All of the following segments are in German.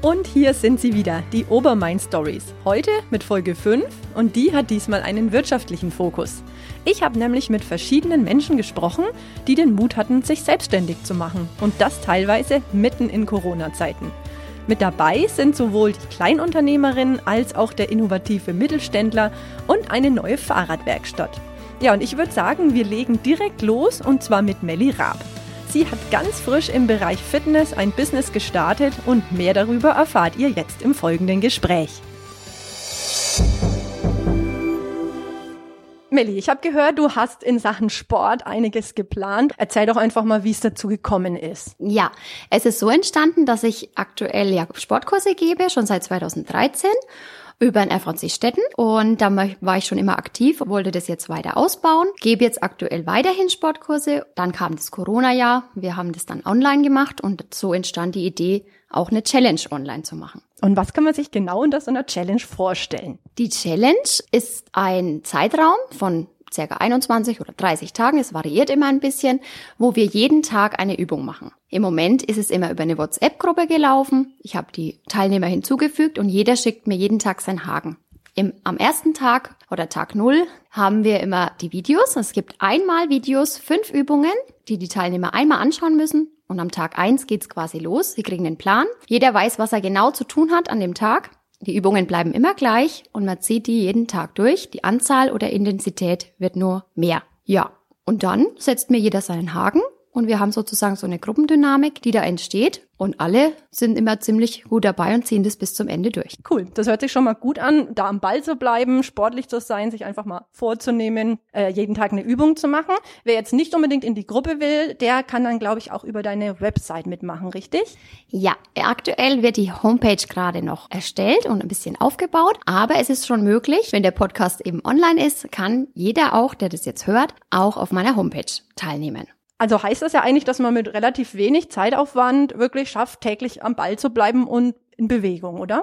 Und hier sind sie wieder, die Obermain Stories. Heute mit Folge 5 und die hat diesmal einen wirtschaftlichen Fokus. Ich habe nämlich mit verschiedenen Menschen gesprochen, die den Mut hatten, sich selbstständig zu machen und das teilweise mitten in Corona-Zeiten. Mit dabei sind sowohl die Kleinunternehmerin als auch der innovative Mittelständler und eine neue Fahrradwerkstatt. Ja, und ich würde sagen, wir legen direkt los und zwar mit Melli Raab. Sie hat ganz frisch im Bereich Fitness ein Business gestartet und mehr darüber erfahrt ihr jetzt im folgenden Gespräch. Melli, ich habe gehört, du hast in Sachen Sport einiges geplant. Erzähl doch einfach mal, wie es dazu gekommen ist. Ja, es ist so entstanden, dass ich aktuell ja Sportkurse gebe, schon seit 2013 über ein FVC Städten und da war ich schon immer aktiv, wollte das jetzt weiter ausbauen, gebe jetzt aktuell weiterhin Sportkurse. Dann kam das Corona-Jahr, wir haben das dann online gemacht und so entstand die Idee, auch eine Challenge online zu machen. Und was kann man sich genau unter so einer Challenge vorstellen? Die Challenge ist ein Zeitraum von circa 21 oder 30 Tagen, es variiert immer ein bisschen, wo wir jeden Tag eine Übung machen. Im Moment ist es immer über eine WhatsApp-Gruppe gelaufen. Ich habe die Teilnehmer hinzugefügt und jeder schickt mir jeden Tag seinen Haken. Im, am ersten Tag oder Tag Null haben wir immer die Videos. Es gibt einmal Videos, fünf Übungen, die die Teilnehmer einmal anschauen müssen. Und am Tag eins geht's quasi los. Sie kriegen den Plan. Jeder weiß, was er genau zu tun hat an dem Tag. Die Übungen bleiben immer gleich und man zieht die jeden Tag durch. Die Anzahl oder Intensität wird nur mehr. Ja. Und dann setzt mir jeder seinen Haken und wir haben sozusagen so eine Gruppendynamik, die da entsteht. Und alle sind immer ziemlich gut dabei und ziehen das bis zum Ende durch. Cool, das hört sich schon mal gut an, da am Ball zu bleiben, sportlich zu sein, sich einfach mal vorzunehmen, äh, jeden Tag eine Übung zu machen. Wer jetzt nicht unbedingt in die Gruppe will, der kann dann, glaube ich, auch über deine Website mitmachen, richtig? Ja, aktuell wird die Homepage gerade noch erstellt und ein bisschen aufgebaut, aber es ist schon möglich, wenn der Podcast eben online ist, kann jeder auch, der das jetzt hört, auch auf meiner Homepage teilnehmen. Also heißt das ja eigentlich, dass man mit relativ wenig Zeitaufwand wirklich schafft, täglich am Ball zu bleiben und in Bewegung, oder?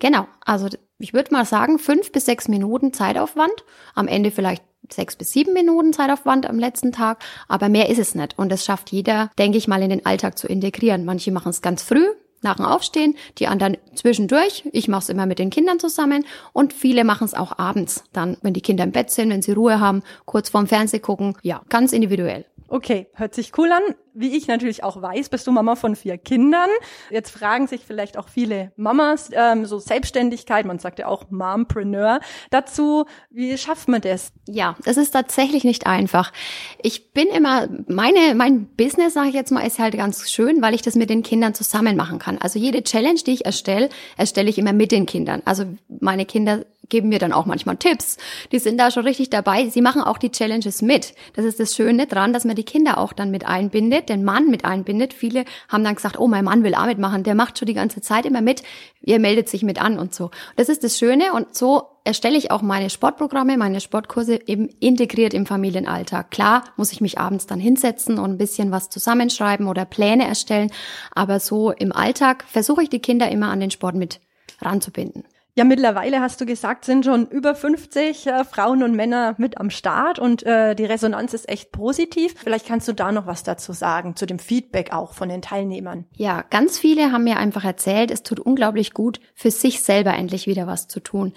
Genau. Also ich würde mal sagen, fünf bis sechs Minuten Zeitaufwand. Am Ende vielleicht sechs bis sieben Minuten Zeitaufwand am letzten Tag. Aber mehr ist es nicht. Und das schafft jeder, denke ich mal, in den Alltag zu integrieren. Manche machen es ganz früh, nach dem Aufstehen, die anderen zwischendurch. Ich mache es immer mit den Kindern zusammen und viele machen es auch abends, dann, wenn die Kinder im Bett sind, wenn sie Ruhe haben, kurz vorm Fernseh gucken. Ja, ganz individuell. Okay, hört sich cool an. Wie ich natürlich auch weiß, bist du Mama von vier Kindern. Jetzt fragen sich vielleicht auch viele Mamas, ähm, so Selbstständigkeit, man sagt ja auch Mompreneur, dazu, wie schafft man das? Ja, das ist tatsächlich nicht einfach. Ich bin immer, meine, mein Business, sage ich jetzt mal, ist halt ganz schön, weil ich das mit den Kindern zusammen machen kann. Also jede Challenge, die ich erstelle, erstelle ich immer mit den Kindern. Also meine Kinder geben mir dann auch manchmal Tipps. Die sind da schon richtig dabei. Sie machen auch die Challenges mit. Das ist das Schöne dran, dass man die Kinder auch dann mit einbindet den Mann mit einbindet. Viele haben dann gesagt, oh, mein Mann will auch mitmachen, der macht schon die ganze Zeit immer mit, ihr meldet sich mit an und so. Das ist das Schöne und so erstelle ich auch meine Sportprogramme, meine Sportkurse eben integriert im Familienalltag. Klar muss ich mich abends dann hinsetzen und ein bisschen was zusammenschreiben oder Pläne erstellen, aber so im Alltag versuche ich die Kinder immer an den Sport mit ranzubinden. Ja, mittlerweile hast du gesagt, sind schon über 50 äh, Frauen und Männer mit am Start und äh, die Resonanz ist echt positiv. Vielleicht kannst du da noch was dazu sagen, zu dem Feedback auch von den Teilnehmern. Ja, ganz viele haben mir einfach erzählt, es tut unglaublich gut, für sich selber endlich wieder was zu tun.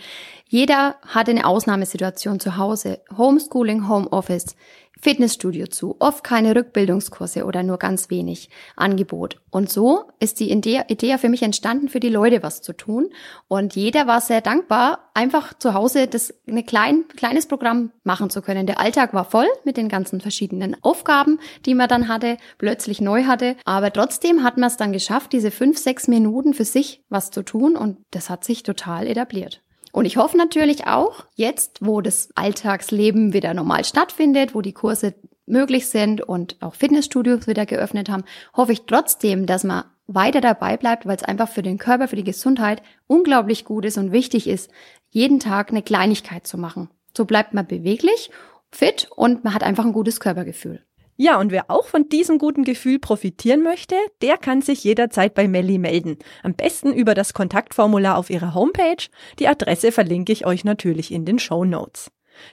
Jeder hat eine Ausnahmesituation zu Hause. Homeschooling, Homeoffice. Fitnessstudio zu, oft keine Rückbildungskurse oder nur ganz wenig Angebot. Und so ist die Idee, für mich entstanden, für die Leute was zu tun. Und jeder war sehr dankbar, einfach zu Hause das eine klein, kleines Programm machen zu können. Der Alltag war voll mit den ganzen verschiedenen Aufgaben, die man dann hatte, plötzlich neu hatte. Aber trotzdem hat man es dann geschafft, diese fünf, sechs Minuten für sich was zu tun. Und das hat sich total etabliert. Und ich hoffe natürlich auch, jetzt, wo das Alltagsleben wieder normal stattfindet, wo die Kurse möglich sind und auch Fitnessstudios wieder geöffnet haben, hoffe ich trotzdem, dass man weiter dabei bleibt, weil es einfach für den Körper, für die Gesundheit unglaublich gut ist und wichtig ist, jeden Tag eine Kleinigkeit zu machen. So bleibt man beweglich, fit und man hat einfach ein gutes Körpergefühl. Ja, und wer auch von diesem guten Gefühl profitieren möchte, der kann sich jederzeit bei Melli melden. Am besten über das Kontaktformular auf ihrer Homepage. Die Adresse verlinke ich euch natürlich in den Show Notes.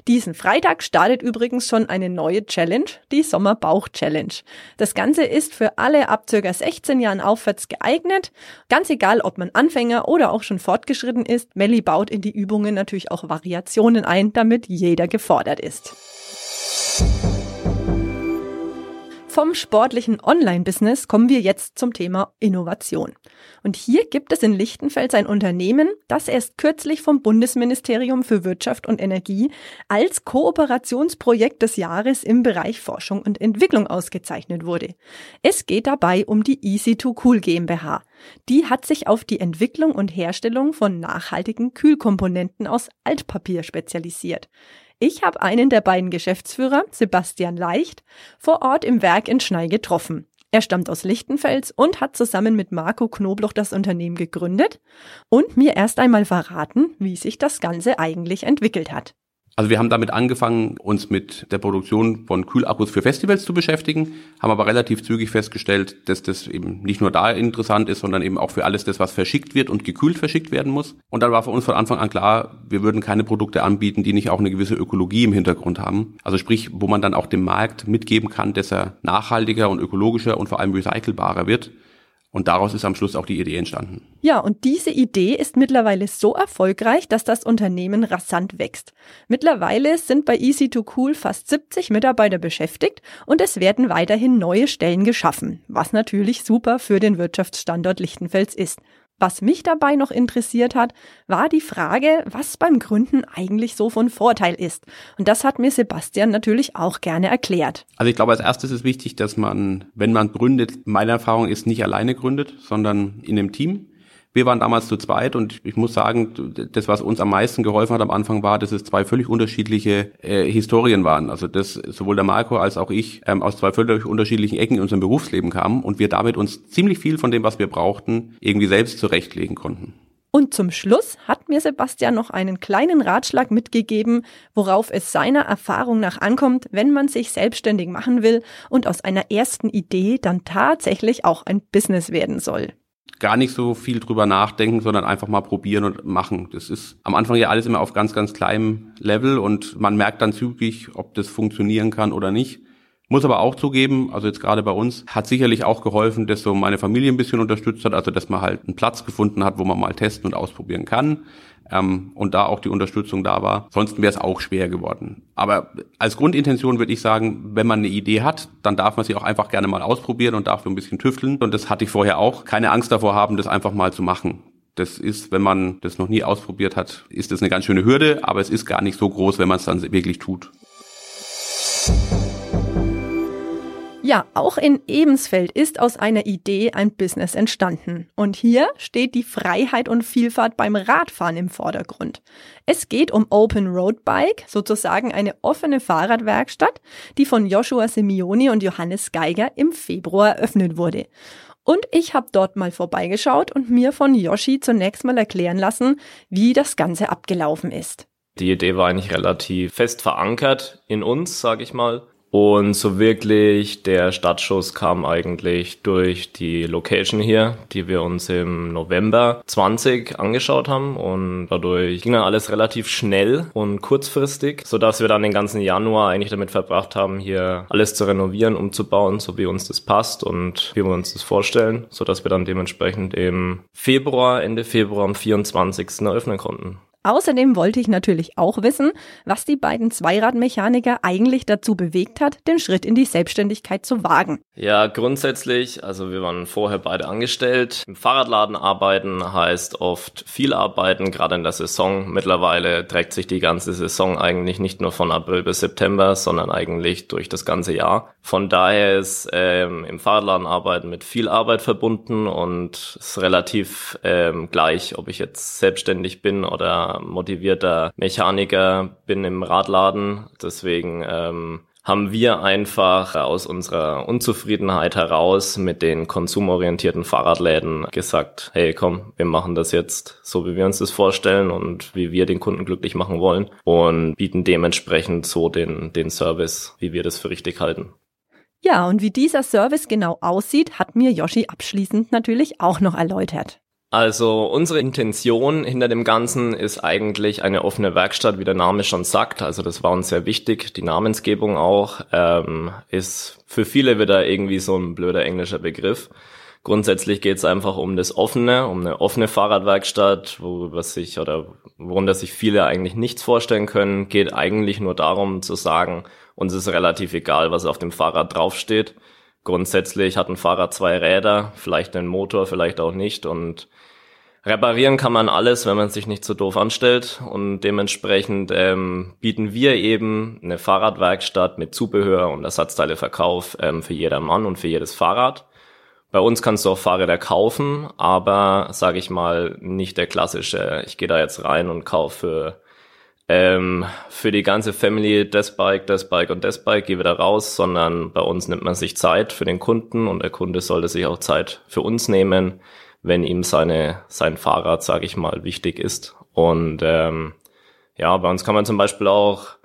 Diesen Freitag startet übrigens schon eine neue Challenge, die Sommerbauch-Challenge. Das Ganze ist für alle ab circa 16 Jahren aufwärts geeignet. Ganz egal, ob man Anfänger oder auch schon fortgeschritten ist, Melli baut in die Übungen natürlich auch Variationen ein, damit jeder gefordert ist. Vom sportlichen Online-Business kommen wir jetzt zum Thema Innovation. Und hier gibt es in Lichtenfels ein Unternehmen, das erst kürzlich vom Bundesministerium für Wirtschaft und Energie als Kooperationsprojekt des Jahres im Bereich Forschung und Entwicklung ausgezeichnet wurde. Es geht dabei um die Easy2Cool GmbH. Die hat sich auf die Entwicklung und Herstellung von nachhaltigen Kühlkomponenten aus Altpapier spezialisiert. Ich habe einen der beiden Geschäftsführer, Sebastian Leicht, vor Ort im Werk in Schnei getroffen. Er stammt aus Lichtenfels und hat zusammen mit Marco Knobloch das Unternehmen gegründet und mir erst einmal verraten, wie sich das Ganze eigentlich entwickelt hat. Also wir haben damit angefangen, uns mit der Produktion von Kühlakkus für Festivals zu beschäftigen, haben aber relativ zügig festgestellt, dass das eben nicht nur da interessant ist, sondern eben auch für alles das, was verschickt wird und gekühlt verschickt werden muss. Und dann war für uns von Anfang an klar, wir würden keine Produkte anbieten, die nicht auch eine gewisse Ökologie im Hintergrund haben. Also sprich, wo man dann auch dem Markt mitgeben kann, dass er nachhaltiger und ökologischer und vor allem recycelbarer wird. Und daraus ist am Schluss auch die Idee entstanden. Ja, und diese Idee ist mittlerweile so erfolgreich, dass das Unternehmen rasant wächst. Mittlerweile sind bei Easy2Cool fast 70 Mitarbeiter beschäftigt und es werden weiterhin neue Stellen geschaffen, was natürlich super für den Wirtschaftsstandort Lichtenfels ist. Was mich dabei noch interessiert hat, war die Frage, was beim Gründen eigentlich so von Vorteil ist. Und das hat mir Sebastian natürlich auch gerne erklärt. Also ich glaube, als erstes ist wichtig, dass man, wenn man gründet, meine Erfahrung ist, nicht alleine gründet, sondern in einem Team. Wir waren damals zu zweit und ich muss sagen, das, was uns am meisten geholfen hat am Anfang war, dass es zwei völlig unterschiedliche äh, Historien waren. Also dass sowohl der Marco als auch ich ähm, aus zwei völlig unterschiedlichen Ecken in unserem Berufsleben kamen und wir damit uns ziemlich viel von dem, was wir brauchten, irgendwie selbst zurechtlegen konnten. Und zum Schluss hat mir Sebastian noch einen kleinen Ratschlag mitgegeben, worauf es seiner Erfahrung nach ankommt, wenn man sich selbstständig machen will und aus einer ersten Idee dann tatsächlich auch ein Business werden soll gar nicht so viel drüber nachdenken, sondern einfach mal probieren und machen. Das ist am Anfang ja alles immer auf ganz, ganz kleinem Level und man merkt dann zügig, ob das funktionieren kann oder nicht. Muss aber auch zugeben, also jetzt gerade bei uns, hat sicherlich auch geholfen, dass so meine Familie ein bisschen unterstützt hat, also dass man halt einen Platz gefunden hat, wo man mal testen und ausprobieren kann ähm, und da auch die Unterstützung da war. Sonst wäre es auch schwer geworden. Aber als Grundintention würde ich sagen, wenn man eine Idee hat, dann darf man sie auch einfach gerne mal ausprobieren und darf so ein bisschen tüfteln. Und das hatte ich vorher auch. Keine Angst davor haben, das einfach mal zu machen. Das ist, wenn man das noch nie ausprobiert hat, ist das eine ganz schöne Hürde, aber es ist gar nicht so groß, wenn man es dann wirklich tut. Ja, auch in Ebensfeld ist aus einer Idee ein Business entstanden. Und hier steht die Freiheit und Vielfalt beim Radfahren im Vordergrund. Es geht um Open Road Bike, sozusagen eine offene Fahrradwerkstatt, die von Joshua Simeoni und Johannes Geiger im Februar eröffnet wurde. Und ich habe dort mal vorbeigeschaut und mir von Yoshi zunächst mal erklären lassen, wie das Ganze abgelaufen ist. Die Idee war eigentlich relativ fest verankert in uns, sage ich mal. Und so wirklich der Startschuss kam eigentlich durch die Location hier, die wir uns im November 20 angeschaut haben und dadurch ging dann alles relativ schnell und kurzfristig, so dass wir dann den ganzen Januar eigentlich damit verbracht haben, hier alles zu renovieren, umzubauen, so wie uns das passt und wie wir uns das vorstellen, so dass wir dann dementsprechend im Februar, Ende Februar am 24. eröffnen konnten. Außerdem wollte ich natürlich auch wissen, was die beiden Zweiradmechaniker eigentlich dazu bewegt hat, den Schritt in die Selbstständigkeit zu wagen. Ja, grundsätzlich, also wir waren vorher beide angestellt. Im Fahrradladen arbeiten heißt oft viel arbeiten, gerade in der Saison. Mittlerweile trägt sich die ganze Saison eigentlich nicht nur von April bis September, sondern eigentlich durch das ganze Jahr. Von daher ist ähm, im Fahrradladen arbeiten mit viel Arbeit verbunden und ist relativ ähm, gleich, ob ich jetzt selbstständig bin oder motivierter Mechaniker, bin im Radladen. Deswegen ähm, haben wir einfach aus unserer Unzufriedenheit heraus mit den konsumorientierten Fahrradläden gesagt, hey komm, wir machen das jetzt so, wie wir uns das vorstellen und wie wir den Kunden glücklich machen wollen und bieten dementsprechend so den, den Service, wie wir das für richtig halten. Ja, und wie dieser Service genau aussieht, hat mir Yoshi abschließend natürlich auch noch erläutert. Also unsere Intention hinter dem Ganzen ist eigentlich eine offene Werkstatt, wie der Name schon sagt. Also das war uns sehr wichtig. Die Namensgebung auch ähm, ist für viele wieder irgendwie so ein blöder englischer Begriff. Grundsätzlich geht es einfach um das Offene, um eine offene Fahrradwerkstatt, worüber sich oder worunter sich viele eigentlich nichts vorstellen können. Geht eigentlich nur darum zu sagen, uns ist relativ egal, was auf dem Fahrrad draufsteht. Grundsätzlich hat ein Fahrrad zwei Räder, vielleicht einen Motor, vielleicht auch nicht und reparieren kann man alles, wenn man sich nicht so doof anstellt und dementsprechend ähm, bieten wir eben eine Fahrradwerkstatt mit Zubehör und Ersatzteileverkauf ähm, für jedermann und für jedes Fahrrad. Bei uns kannst du auch Fahrräder kaufen, aber sage ich mal nicht der klassische. Ich gehe da jetzt rein und kaufe ähm, für die ganze Family das Bike, das Bike und das Bike, gehe wieder raus, sondern bei uns nimmt man sich Zeit für den Kunden und der Kunde sollte sich auch Zeit für uns nehmen, wenn ihm seine sein Fahrrad, sage ich mal, wichtig ist. Und ähm, ja, bei uns kann man zum Beispiel auch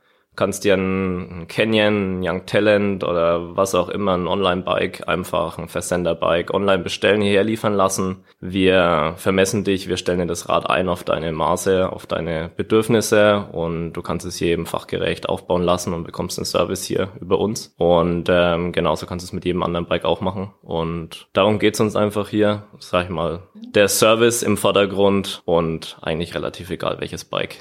kannst dir ein Canyon, ein Young Talent oder was auch immer, ein Online-Bike, einfach ein Versender-Bike online bestellen, hierher liefern lassen. Wir vermessen dich, wir stellen dir das Rad ein auf deine Maße, auf deine Bedürfnisse und du kannst es hier eben fachgerecht aufbauen lassen und bekommst den Service hier über uns. Und ähm, genauso kannst du es mit jedem anderen Bike auch machen. Und darum geht's uns einfach hier, sag ich mal, der Service im Vordergrund und eigentlich relativ egal welches Bike.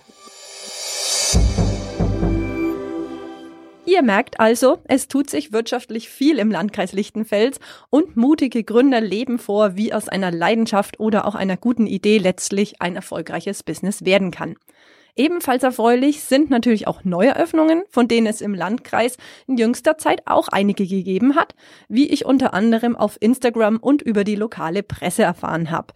Ihr merkt also, es tut sich wirtschaftlich viel im Landkreis Lichtenfels und mutige Gründer leben vor, wie aus einer Leidenschaft oder auch einer guten Idee letztlich ein erfolgreiches Business werden kann. Ebenfalls erfreulich sind natürlich auch Neueröffnungen, von denen es im Landkreis in jüngster Zeit auch einige gegeben hat, wie ich unter anderem auf Instagram und über die lokale Presse erfahren habe.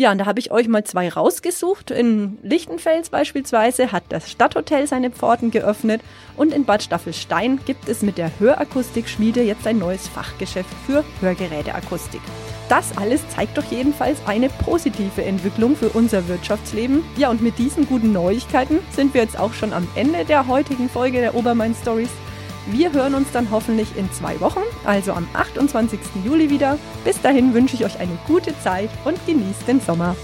Ja, und da habe ich euch mal zwei rausgesucht. In Lichtenfels beispielsweise hat das Stadthotel seine Pforten geöffnet und in Bad Staffelstein gibt es mit der Hörakustikschmiede jetzt ein neues Fachgeschäft für Hörgeräteakustik. Das alles zeigt doch jedenfalls eine positive Entwicklung für unser Wirtschaftsleben. Ja, und mit diesen guten Neuigkeiten sind wir jetzt auch schon am Ende der heutigen Folge der Obermain Stories. Wir hören uns dann hoffentlich in zwei Wochen, also am 28. Juli wieder. Bis dahin wünsche ich euch eine gute Zeit und genießt den Sommer.